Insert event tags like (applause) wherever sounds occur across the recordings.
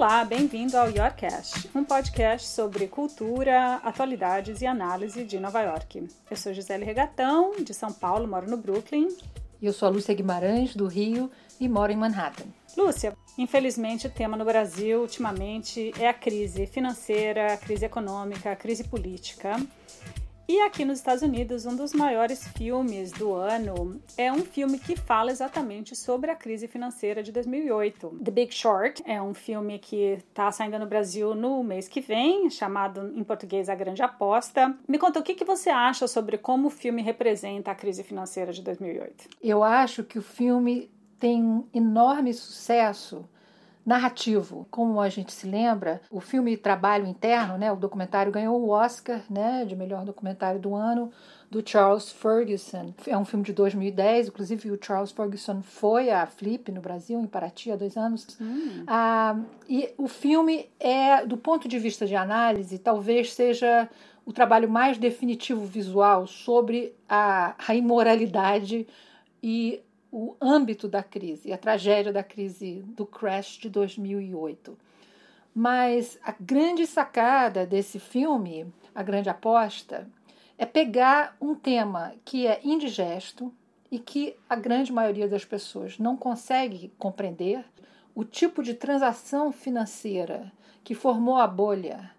Olá, bem-vindo ao Yorkcast, um podcast sobre cultura, atualidades e análise de Nova York. Eu sou Gisele Regatão, de São Paulo, moro no Brooklyn. E eu sou a Lúcia Guimarães, do Rio, e moro em Manhattan. Lúcia, infelizmente o tema no Brasil ultimamente é a crise financeira, a crise econômica, a crise política. E aqui nos Estados Unidos, um dos maiores filmes do ano é um filme que fala exatamente sobre a crise financeira de 2008. The Big Short é um filme que está saindo no Brasil no mês que vem, chamado em português A Grande Aposta. Me conta o que, que você acha sobre como o filme representa a crise financeira de 2008. Eu acho que o filme tem um enorme sucesso narrativo. Como a gente se lembra, o filme Trabalho Interno, né, o documentário ganhou o Oscar né, de melhor documentário do ano do Charles Ferguson. É um filme de 2010, inclusive o Charles Ferguson foi à Flip no Brasil, em Paraty, há dois anos. Hum. Ah, e o filme é, do ponto de vista de análise, talvez seja o trabalho mais definitivo visual sobre a, a imoralidade e o âmbito da crise, a tragédia da crise do crash de 2008. Mas a grande sacada desse filme, a grande aposta, é pegar um tema que é indigesto e que a grande maioria das pessoas não consegue compreender, o tipo de transação financeira que formou a bolha,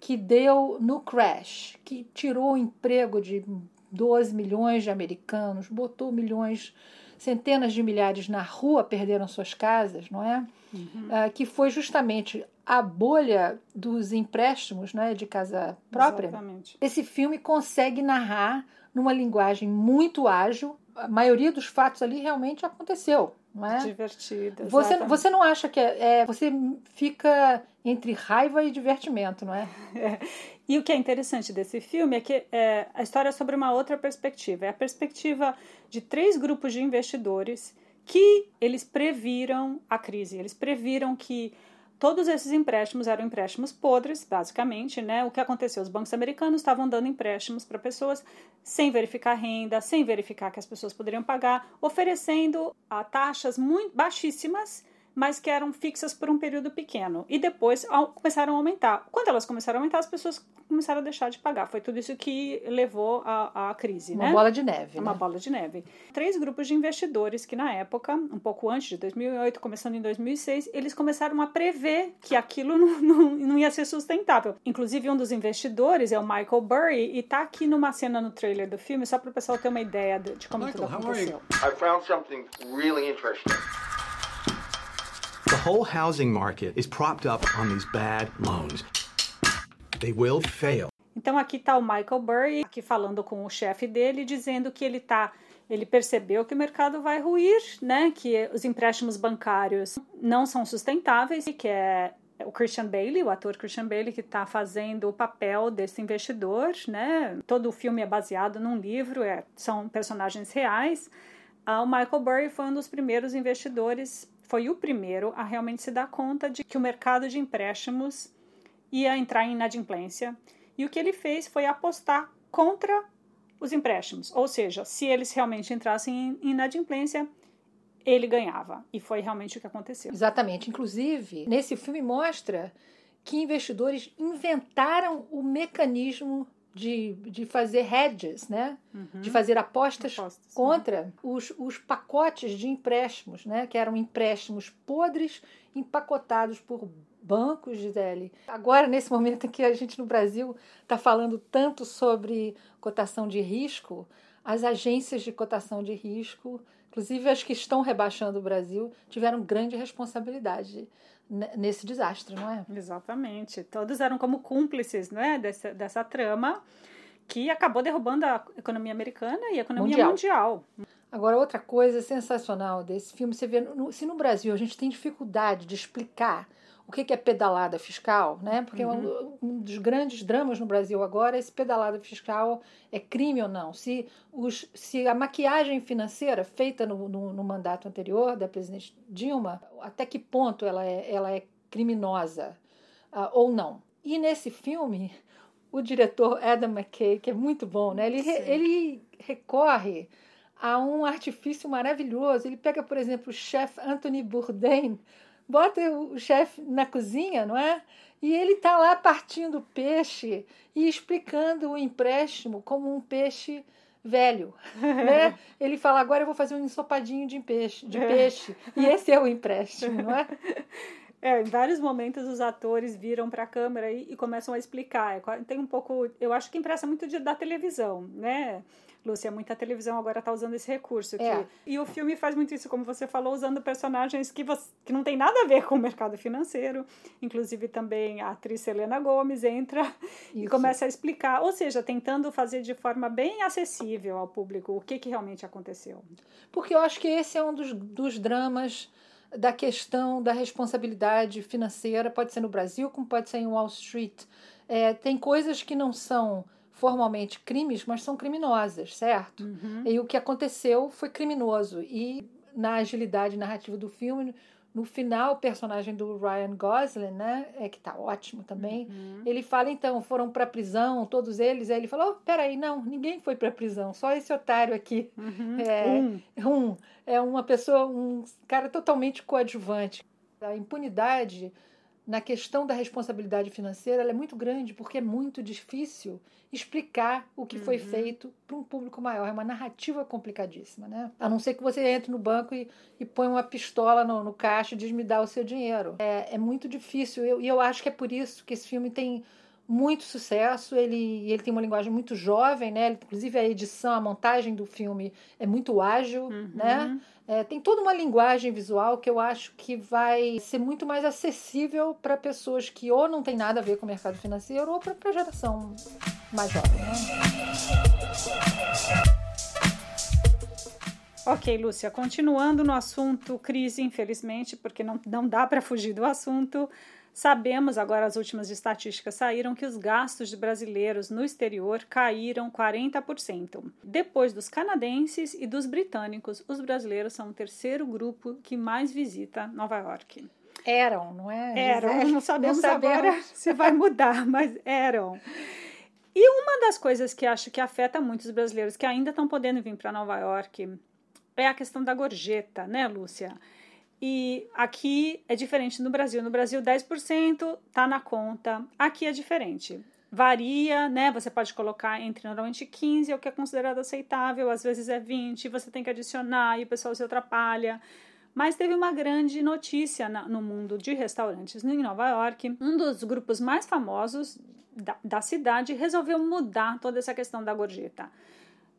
que deu no crash, que tirou o emprego de 12 milhões de americanos, botou milhões centenas de milhares na rua perderam suas casas, não é? Uhum. Uh, que foi justamente a bolha dos empréstimos né, de casa própria. Exatamente. Esse filme consegue narrar numa linguagem muito ágil. A maioria dos fatos ali realmente aconteceu. Não é? Divertida. Você, você não acha que é, é, Você fica entre raiva e divertimento, não é? (laughs) é. E o que é interessante desse filme é que é, a história é sobre uma outra perspectiva. É a perspectiva de três grupos de investidores que eles previram a crise. Eles previram que todos esses empréstimos eram empréstimos podres, basicamente, né? O que aconteceu? Os bancos americanos estavam dando empréstimos para pessoas sem verificar renda, sem verificar que as pessoas poderiam pagar, oferecendo a taxas muito baixíssimas mas que eram fixas por um período pequeno. E depois começaram a aumentar. Quando elas começaram a aumentar, as pessoas começaram a deixar de pagar. Foi tudo isso que levou à, crise. Uma né? bola de neve. Uma né? bola de neve. Três grupos de investidores que, na época, um pouco antes de 2008, começando em 2006, eles começaram a prever que aquilo não, (laughs) não, não ia ser sustentável. Inclusive, um dos investidores é o Michael Burry, e tá aqui numa cena no trailer do filme, só para o pessoal ter uma ideia de, de como Michael, tudo aconteceu. I found something really interesting. Whole housing market is propped up on these bad loans. They will fail. Então aqui está o Michael Burry, aqui falando com o chefe dele, dizendo que ele tá, ele percebeu que o mercado vai ruir, né? Que os empréstimos bancários não são sustentáveis e que é o Christian Bailey, o ator Christian Bailey, que está fazendo o papel desse investidor, né? Todo o filme é baseado num livro, é, são personagens reais. Ah, o Michael Burry foi um dos primeiros investidores foi o primeiro a realmente se dar conta de que o mercado de empréstimos ia entrar em inadimplência. E o que ele fez foi apostar contra os empréstimos. Ou seja, se eles realmente entrassem em inadimplência, ele ganhava. E foi realmente o que aconteceu. Exatamente. Inclusive, nesse filme mostra que investidores inventaram o mecanismo de, de fazer hedges, né? Uhum. de fazer apostas, apostas contra os, os pacotes de empréstimos, né? que eram empréstimos podres empacotados por bancos, Gisele. Agora, nesse momento em que a gente no Brasil está falando tanto sobre cotação de risco, as agências de cotação de risco, inclusive as que estão rebaixando o Brasil, tiveram grande responsabilidade nesse desastre, não é? Exatamente. Todos eram como cúmplices, não é, dessa, dessa trama que acabou derrubando a economia americana e a economia mundial. mundial. Agora, outra coisa sensacional desse filme, você vê, no, se no Brasil a gente tem dificuldade de explicar o que é pedalada fiscal, né? Porque uhum. um, um, dos grandes dramas no Brasil agora é se pedalada fiscal é crime ou não. Se, os, se a maquiagem financeira feita no, no, no mandato anterior da presidente Dilma, até que ponto ela é, ela é criminosa uh, ou não. E nesse filme, o diretor Adam McKay, que é muito bom, né? Ele, ele recorre a um artifício maravilhoso. Ele pega, por exemplo, o chefe Anthony Bourdain bota o chefe na cozinha, não é? E ele está lá partindo peixe e explicando o empréstimo como um peixe velho, (laughs) né? Ele fala, agora eu vou fazer um ensopadinho de peixe, de peixe. E esse é o empréstimo, não é? (laughs) É, em vários momentos os atores viram para a câmera e, e, começam a explicar. É tem um pouco, eu acho que impressa muito de, da televisão, né? Lúcia, muita televisão agora está usando esse recurso. É. E o filme faz muito isso, como você falou, usando personagens que, você, que não tem nada a ver com o mercado financeiro. Inclusive também a atriz Helena Gomes entra isso. e começa a explicar, ou seja, tentando fazer de forma bem acessível ao público o que, que realmente aconteceu. Porque eu acho que esse é um dos, dos dramas da questão da responsabilidade financeira, pode ser no Brasil, como pode ser em Wall Street. É, tem coisas que não são formalmente crimes, mas são criminosas, certo? Uhum. E o que aconteceu foi criminoso. E na agilidade narrativa do filme, no final, o personagem do Ryan Gosling, né, é que tá ótimo também, uhum. ele fala, então, foram pra prisão, todos eles, aí ele falou, oh, peraí, não, ninguém foi pra prisão, só esse otário aqui. Uhum. É, um. um. É uma pessoa, um cara totalmente coadjuvante. A impunidade na questão da responsabilidade financeira é muito grande porque é muito difícil explicar o que uhum. foi feito para um público maior. É uma narrativa complicadíssima, né? A não ser que você entre no banco e, e põe uma pistola no, no caixa e diz me dá o seu dinheiro. É, é muito difícil. E eu, eu acho que é por isso que esse filme tem muito sucesso. Ele, ele tem uma linguagem muito jovem, né? Inclusive a edição, a montagem do filme é muito ágil, uhum. né? É, tem toda uma linguagem visual que eu acho que vai ser muito mais acessível para pessoas que ou não tem nada a ver com o mercado financeiro ou para a geração mais jovem. Né? Ok, Lúcia, continuando no assunto crise, infelizmente, porque não, não dá para fugir do assunto. Sabemos, agora as últimas estatísticas saíram, que os gastos de brasileiros no exterior caíram 40%. Depois dos canadenses e dos britânicos, os brasileiros são o terceiro grupo que mais visita Nova York. Eram, não é? Eram, (laughs) não sabemos, não sabemos agora (laughs) se vai mudar, mas eram. E uma das coisas que acho que afeta muito os brasileiros que ainda estão podendo vir para Nova York é a questão da gorjeta, né, Lúcia? E aqui é diferente no Brasil. No Brasil, 10% tá na conta. Aqui é diferente. Varia, né? Você pode colocar entre normalmente 15, é o que é considerado aceitável, às vezes é 20, você tem que adicionar e o pessoal se atrapalha. Mas teve uma grande notícia na, no mundo de restaurantes em Nova York. Um dos grupos mais famosos da, da cidade resolveu mudar toda essa questão da gorjeta.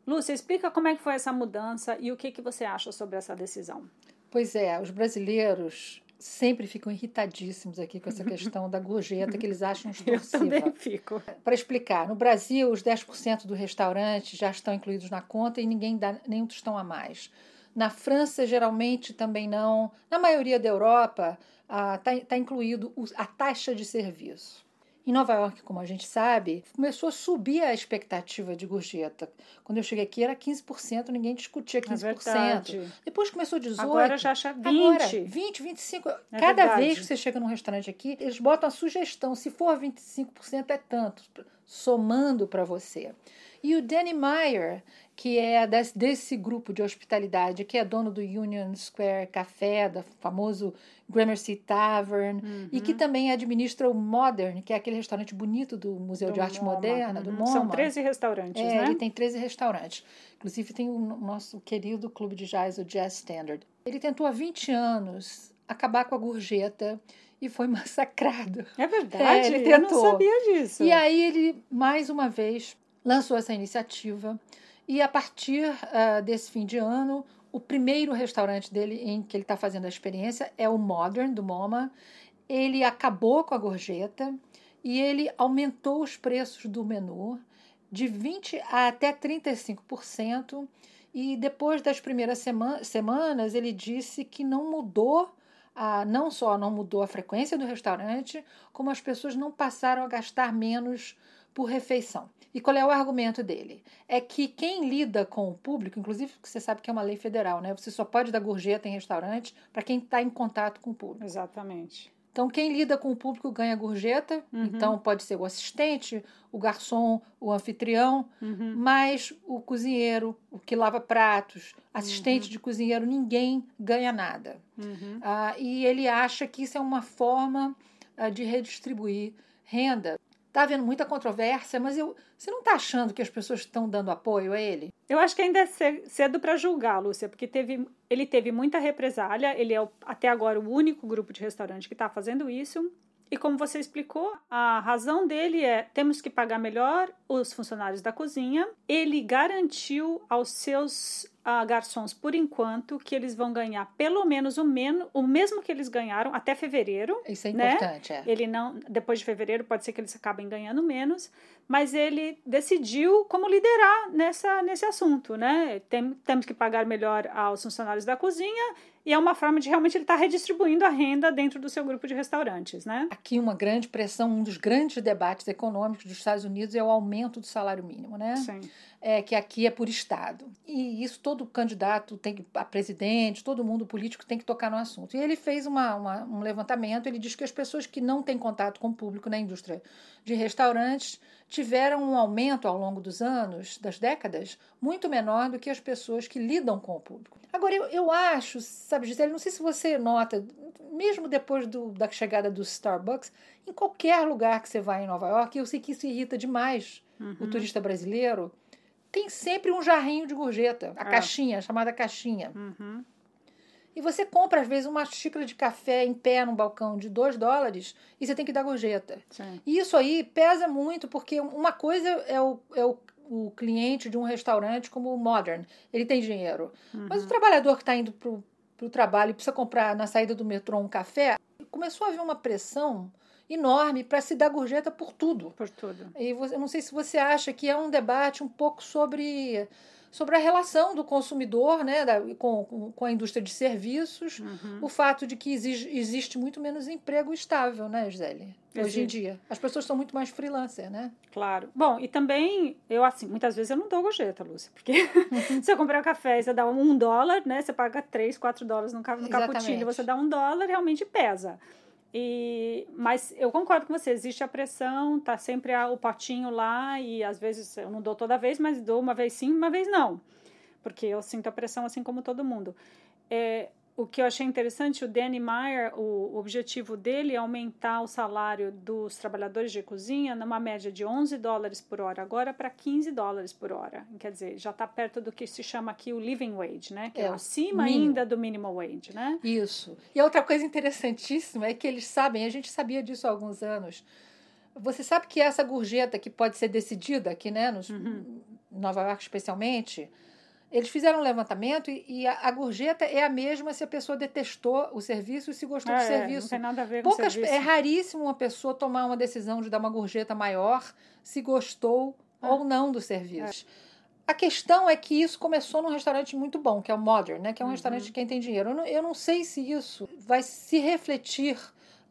Lúcia, explica como é que foi essa mudança e o que, que você acha sobre essa decisão. Pois é, os brasileiros sempre ficam irritadíssimos aqui com essa questão da gorjeta que eles acham extorsiva. (laughs) Eu também fico. Para explicar, no Brasil, os 10% do restaurante já estão incluídos na conta e ninguém dá nem um tostão a mais. Na França, geralmente também não. Na maioria da Europa, está ah, tá incluído a taxa de serviço. Em Nova York, como a gente sabe, começou a subir a expectativa de gorjeta. Quando eu cheguei aqui era 15%, ninguém discutia 15%. É Depois começou 18%. Agora já acha 20%. Agora, 20%, 25%. É Cada verdade. vez que você chega num restaurante aqui, eles botam a sugestão. Se for 25%, é tanto, somando para você. E o Danny Meyer, que é desse, grupo de hospitalidade, que é dono do Union Square Café, do famoso Gramercy Tavern, uhum. e que também administra o Modern, que é aquele restaurante bonito do Museu do de Arte MoMA. Moderna, uhum. do MoMA. São 13 restaurantes, é, né? ele tem 13 restaurantes. Inclusive tem o nosso querido clube de jazz, o Jazz Standard. Ele tentou há 20 anos acabar com a gorjeta e foi (laughs) massacrado. É verdade? É, ele tentou. Eu não sabia disso. E aí ele, mais uma vez, lançou essa iniciativa e a partir uh, desse fim de ano, o primeiro restaurante dele em que ele está fazendo a experiência é o Modern, do MoMA. Ele acabou com a gorjeta e ele aumentou os preços do menu de 20% a até 35%. E depois das primeiras sema semanas, ele disse que não mudou não só não mudou a frequência do restaurante, como as pessoas não passaram a gastar menos por refeição. E qual é o argumento dele? É que quem lida com o público, inclusive você sabe que é uma lei federal, né? Você só pode dar gorjeta em restaurante para quem está em contato com o público. Exatamente. Então, quem lida com o público ganha gorjeta. Uhum. Então, pode ser o assistente, o garçom, o anfitrião, Uhum. mas o cozinheiro, o que lava pratos, assistente Uhum. de cozinheiro, ninguém ganha nada. Uhum. Ah, e ele acha que isso é uma forma ah, de redistribuir renda. Está havendo muita controvérsia, mas eu, você não está achando que as pessoas estão dando apoio a ele? Eu acho que ainda é ce- cedo para julgar, Lúcia, porque teve, ele teve muita represália. Ele é até agora o único grupo de restaurante que está fazendo isso. E como você explicou, a razão dele é temos que pagar melhor os funcionários da cozinha. Ele garantiu aos seus ah, garçons, por enquanto, que eles vão ganhar pelo menos o, menos, o mesmo que eles ganharam até fevereiro. Isso é Né? importante, é. Ele não, depois de fevereiro, pode ser que eles acabem ganhando menos, mas ele decidiu como liderar nessa, nesse assunto, né? Tem, temos que pagar melhor aos funcionários da cozinha e é uma forma de realmente ele estar redistribuindo a renda dentro do seu grupo de restaurantes, né? Aqui uma grande pressão, um dos grandes debates econômicos dos Estados Unidos é o aumento do salário mínimo, né? Sim. é, que aqui é por Estado. E isso todo candidato tem que, a presidente, todo mundo político tem que tocar no assunto. E ele fez uma, uma- um levantamento, ele diz que as pessoas que não têm contato com o público na indústria de restaurantes tiveram um aumento ao longo dos anos, das décadas, muito menor do que as pessoas que lidam com o público. Agora, eu, eu acho, sabe, Gisele, não sei se você nota, mesmo depois do- da chegada do Starbucks, em qualquer lugar que você vai em Nova York, eu sei que isso irrita demais o turista brasileiro, tem sempre um jarrinho de gorjeta, a É. caixinha, a chamada caixinha. Uhum. E você compra, às vezes, uma xícara de café em pé num balcão de 2 dólares e você tem que dar gorjeta. Sim. E isso aí pesa muito, porque uma coisa é o, é o, o cliente de um restaurante como o Modern, ele tem dinheiro. Mas o trabalhador que está indo para o trabalho e precisa comprar na saída do metrô um café, começou a haver uma pressão enorme para se dar gorjeta por tudo. Por tudo. E você, eu não sei se você acha que é um debate um pouco sobre, sobre a relação do consumidor né, da- com, com, a indústria de serviços, Uhum. o fato de que exige- existe muito menos emprego estável, né, Gisele? Hoje em Existe. dia. As pessoas são muito mais freelancer, né? Claro. Bom, e também, eu assim, muitas vezes eu não dou gorjeta, Lúcia, porque (laughs) se eu comprar um café e você dá um dólar, né? Você paga três, quatro dólares no, no cappuccino, você dá um dólar, realmente pesa. E, mas eu concordo com você, existe a pressão, tá sempre o potinho lá, e às vezes eu não dou toda vez, mas dou uma vez sim, uma vez não. Porque eu sinto a pressão assim como todo mundo. É, o que eu achei interessante, o Danny Meyer, o, objetivo dele é aumentar o salário dos trabalhadores de cozinha numa média de 11 dólares por hora agora para 15 dólares por hora. Quer dizer, já está perto do que se chama aqui o living wage, né? Que é, É, acima mínimo. ainda do minimum wage, né? Isso. E outra coisa interessantíssima é que eles sabem, a gente sabia disso há alguns anos. Você sabe que essa gorjeta que pode ser decidida aqui, né, nos, Uhum. em Nova York especialmente, eles fizeram um levantamento e, e a, a gorjeta é a mesma se a pessoa detestou o serviço e se gostou do É, Não serviço. tem nada a ver com Poucas, serviço. é raríssimo uma pessoa tomar uma decisão de dar uma gorjeta maior se gostou Ah. ou não do serviço. A questão é que isso começou num restaurante muito bom, que é o Modern, né? que é um Uhum. restaurante de quem tem dinheiro. Eu não, eu não sei se isso vai se refletir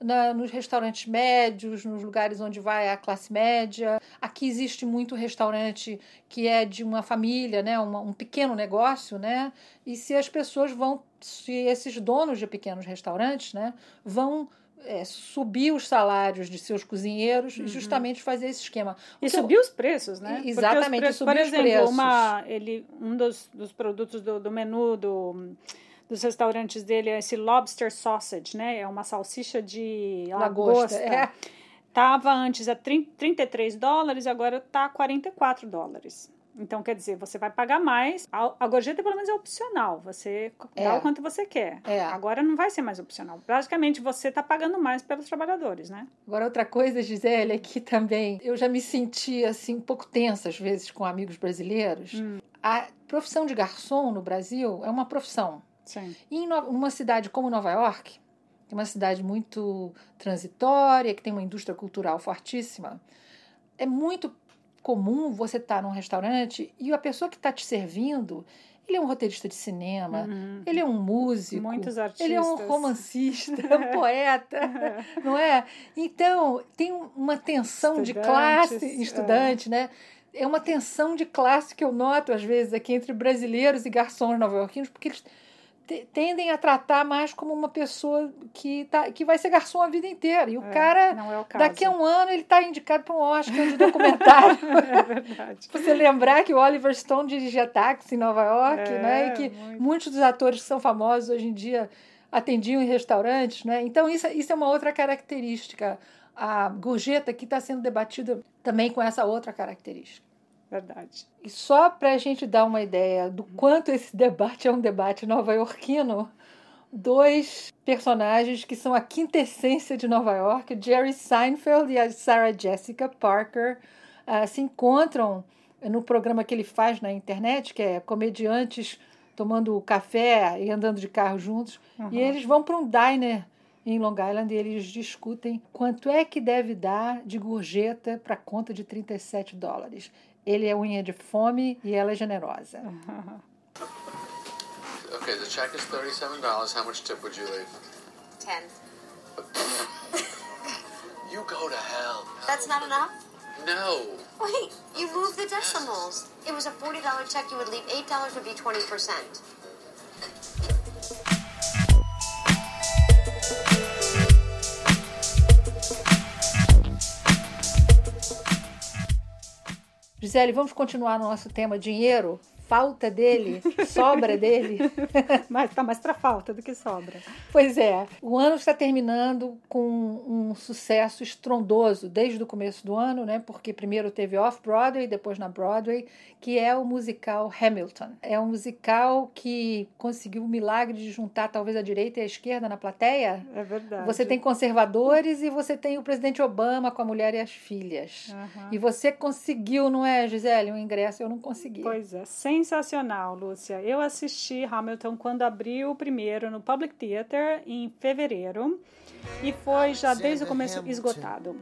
na- nos restaurantes médios, nos lugares onde vai a classe média. Aqui existe muito restaurante que é de uma família, né? Uma- um pequeno negócio, né? E se as pessoas vão, se esses donos de pequenos restaurantes, né, vão é, subir os salários de seus cozinheiros e justamente fazer esse esquema. O E eu- subir os preços, né? Porque exatamente, os preços, subir por os exemplo, preços. uma, ele, um dos, dos produtos do, do menu do, dos restaurantes dele é esse lobster sausage, né? É uma salsicha de Lagosta, lagosta. é. Tava antes a 30, 33 dólares, agora tá 44 dólares. Então, quer dizer, você vai pagar mais. A, a gorjeta, pelo menos, é opcional. Você É. dá o quanto você quer. É. Agora não vai ser mais opcional. Basicamente, você está pagando mais pelos trabalhadores, né? Agora, outra coisa, Gisele, é que também eu já me senti assim um pouco tensa às vezes com amigos brasileiros. Hum. A profissão de garçom no Brasil é uma profissão. Sim. E em uma cidade como Nova York, que é uma cidade muito transitória, que tem uma indústria cultural fortíssima, é muito comum você estar num restaurante e a pessoa que está te servindo, ele é um roteirista de cinema, Uhum. ele é um músico, Muitos artistas. ele é um romancista, um (laughs) poeta, não é? Então, tem uma tensão de Estudantes, classe, é. estudante, né? É uma tensão de classe que eu noto, às vezes, aqui entre brasileiros e garçons nova-iorquinos, porque eles tendem a tratar mais como uma pessoa que, tá, que vai ser garçom a vida inteira. E o É, cara, é o daqui a um ano, ele está indicado para um Oscar de documentário. (laughs) É verdade. Você lembrar que o Oliver Stone dirigia táxi em Nova York, É, né? E que muito. muitos dos atores que são famosos hoje em dia atendiam em restaurantes, né? Então, isso, isso é uma outra característica. A gorjeta aqui está sendo debatida também com essa outra característica. Verdade. E só para a gente dar uma ideia do quanto esse debate é um debate nova-iorquino, dois personagens que são a quintessência de Nova York, Jerry Seinfeld e a Sarah Jessica Parker, ah, se encontram no programa que ele faz na internet, que é comediantes tomando café e andando de carro juntos, e eles vão para um diner em Long Island e eles discutem quanto é que deve dar de gorjeta para conta de 37 dólares. Ele é unha de fome e ela é generosa. (laughs) Okay, the check is thirty-seven dollars. How much tip would you leave? Ten. (laughs) You go to hell. That's not enough? No. Wait, you moved the decimals. It was a $40 check. You would leave $8 would be 20%. Gisele, vamos continuar no nosso tema dinheiro? Falta dele? (laughs) Sobra dele? (laughs) Mas tá mais para falta do que sobra. Pois é, o ano está terminando com um sucesso estrondoso desde o começo do ano, né? Porque primeiro teve Off-Broadway, depois na Broadway, que é o musical Hamilton. É um musical que conseguiu o milagre de juntar talvez a direita e a esquerda na plateia. É verdade. Você tem conservadores e você tem o presidente Obama com a mulher e as filhas. Aham. E você conseguiu, não é, Gisele, um ingresso? Eu não consegui. Pois é, sensacional, Lúcia. Eu assisti Hamilton quando abriu o primeiro no Public Theater em fevereiro e foi já desde o começo esgotado.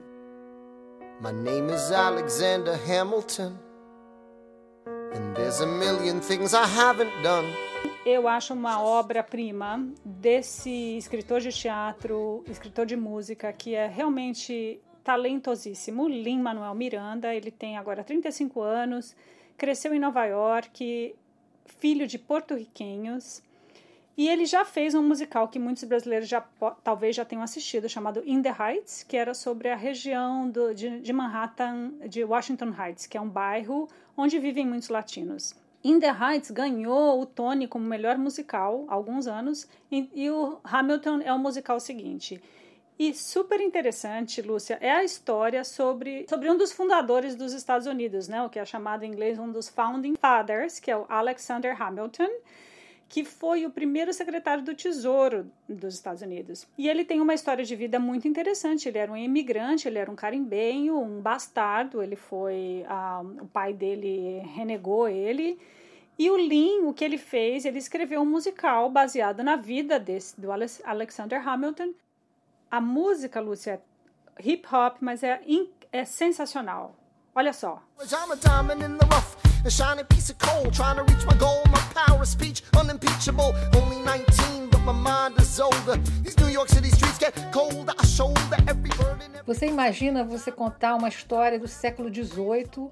My name is Alexander Hamilton, and there's a million things I haven't done. Eu acho uma obra-prima desse escritor de teatro, escritor de música, que é realmente talentosíssimo, Lin-Manuel Miranda. Ele tem agora 35 anos, cresceu em Nova York, filho de porto-riquenhos. E ele já fez um musical que muitos brasileiros já talvez já tenham assistido, chamado In the Heights, que era sobre a região do, de, de Manhattan, de Washington Heights, que é um bairro onde vivem muitos latinos. In the Heights ganhou o Tony como melhor musical há alguns anos, e, e o Hamilton é o musical seguinte. E super interessante, Lúcia, é a história sobre, sobre um dos fundadores dos Estados Unidos, né? O que é chamado em inglês um dos Founding Fathers, que é o Alexander Hamilton que foi o primeiro secretário do Tesouro dos Estados Unidos. E ele tem uma história de vida muito interessante. Ele era um imigrante, ele era um carimbenho, um bastardo. Ele foi, ah, o pai dele renegou ele. E o Lin, o que ele fez, ele escreveu um musical baseado na vida desse, do Alex- Alexander Hamilton. A música, Lúcia, é hip hop, mas é, in- é sensacional. Olha só. I'm a diamond in the rough, a shining piece of coal, trying to reach my goal. My power of speech unimpeachable. Only 19, but my mind is older. These New York City streets get colder. I shoulder every burden. every- Você imagina você contar uma história do século XVIII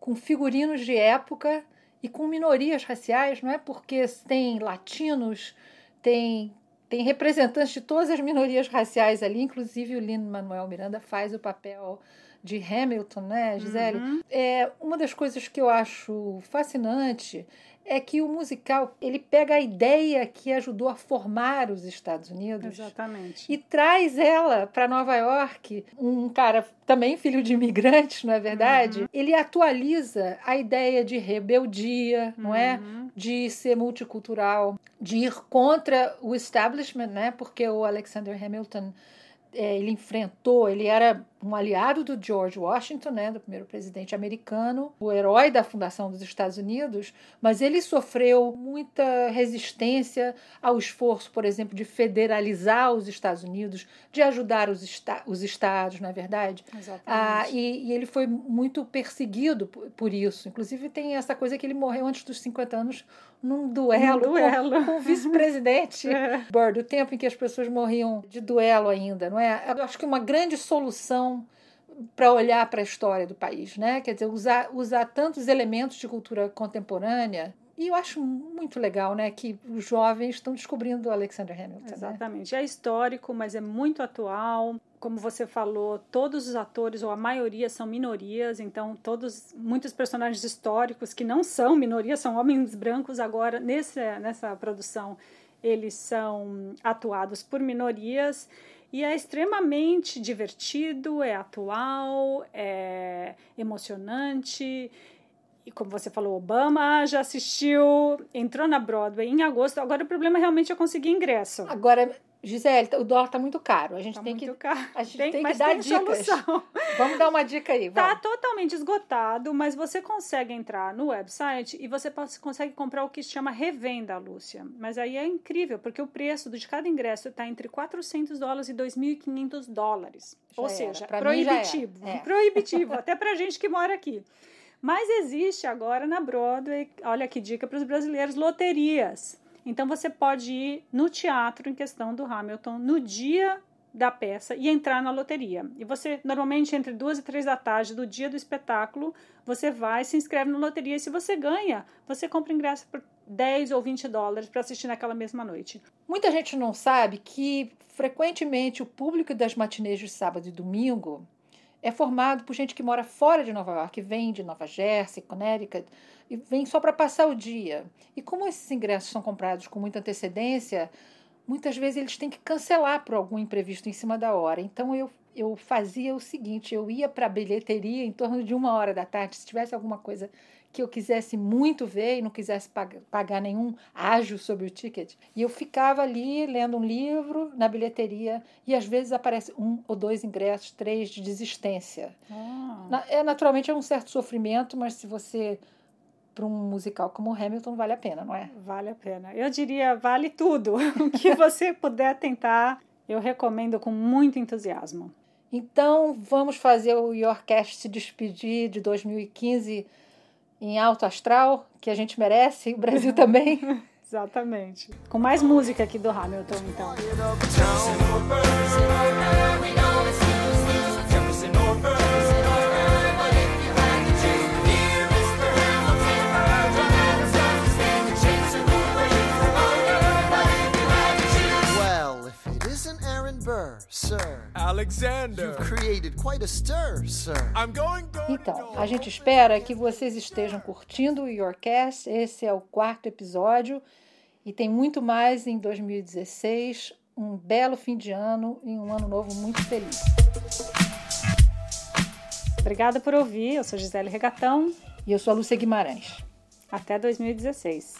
com figurinos de época e com minorias raciais, não é porque tem latinos, tem, tem representantes de todas as minorias raciais ali, inclusive o Lin-Manuel Miranda faz o papel de Hamilton, né, Gisele? É, uma das coisas que eu acho fascinante é que o musical ele pega a ideia que ajudou a formar os Estados Unidos Exatamente. e traz ela para Nova York. Um cara também filho de imigrantes, não é verdade? Ele atualiza a ideia de rebeldia, não é? De ser multicultural, de ir contra o establishment, né? Porque o Alexander Hamilton é, ele enfrentou, ele era um aliado do George Washington, né, do primeiro presidente americano, o herói da fundação dos Estados Unidos, mas ele sofreu muita resistência ao esforço, por exemplo, de federalizar os Estados Unidos, de ajudar os, esta os estados, não é verdade? Exatamente. Ah, e, e ele foi muito perseguido por, por isso. Inclusive, tem essa coisa que ele morreu antes dos 50 anos num duelo, Num duelo. com, com o vice-presidente (laughs) É. Bird, o tempo em que as pessoas morriam de duelo ainda, não é? Eu acho que uma grande solução para olhar para a história do país, né? Quer dizer, usar, usar tantos elementos de cultura contemporânea E eu acho muito legal, né, que os jovens estão descobrindo o Alexander Hamilton. Né? Exatamente. Né? É histórico, mas é muito atual. Como você falou, todos os atores, ou a maioria, são minorias, então todos, muitos personagens históricos que não são minorias, são homens brancos agora, nesse, nessa produção, eles são atuados por minorias. E é extremamente divertido, é atual, é emocionante. E como você falou, Obama já assistiu, entrou na Broadway em agosto. Agora o problema realmente é conseguir ingresso. Agora, Gisele, o dólar está muito caro. A gente tá tem muito que caro. a gente tem, tem que dar tem dicas. solução. (laughs) Vamos dar uma dica aí. Tá Vamos. totalmente esgotado, mas você consegue entrar no website e você consegue comprar o que se chama revenda, Lúcia. Mas aí é incrível, porque o preço de cada ingresso está entre 400 dólares e 2.500 dólares. Já Ou seja, proibitivo. É. Proibitivo, (laughs) até pra gente que mora aqui. Mas existe agora na Broadway, olha que dica para os brasileiros, loterias. Então você pode ir no teatro em questão do Hamilton no dia da peça e entrar na loteria. E você, normalmente, entre duas e três da tarde do dia do espetáculo, você vai, se inscreve na loteria e se você ganha, você compra ingresso por 10 ou 20 dólares para assistir naquela mesma noite. Muita gente não sabe que frequentemente o público das matinês de sábado e domingo é formado por gente que mora fora de Nova York, que vem de Nova Jersey, Connecticut, e vem só para passar o dia. E como esses ingressos são comprados com muita antecedência, muitas vezes eles têm que cancelar por algum imprevisto em cima da hora. Então eu, eu fazia o seguinte: eu ia para a bilheteria em torno de uma hora da tarde, se tivesse alguma coisa que eu quisesse muito ver e não quisesse pag- pagar nenhum ágio sobre o ticket. E eu ficava ali lendo um livro na bilheteria e às vezes aparece um ou dois ingressos, três de desistência. Na- É naturalmente é um certo sofrimento, mas se você para um musical como o Hamilton vale a pena, não é? Vale a pena. Eu diria, vale tudo. (laughs) O que você puder tentar, eu recomendo com muito entusiasmo. Então vamos fazer o Yorkcast se despedir de 2015 em alto astral, que a gente merece, o Brasil (laughs) também. Exatamente. Com mais música aqui do Hamilton, então. Então, a gente espera que vocês estejam curtindo o Yourcast. Esse é o quarto episódio e tem muito mais em 2016. Um belo fim de ano e um ano novo muito feliz. Obrigada por ouvir. Eu sou Gisele Regatão. E eu sou a Lúcia Guimarães. Até 2016.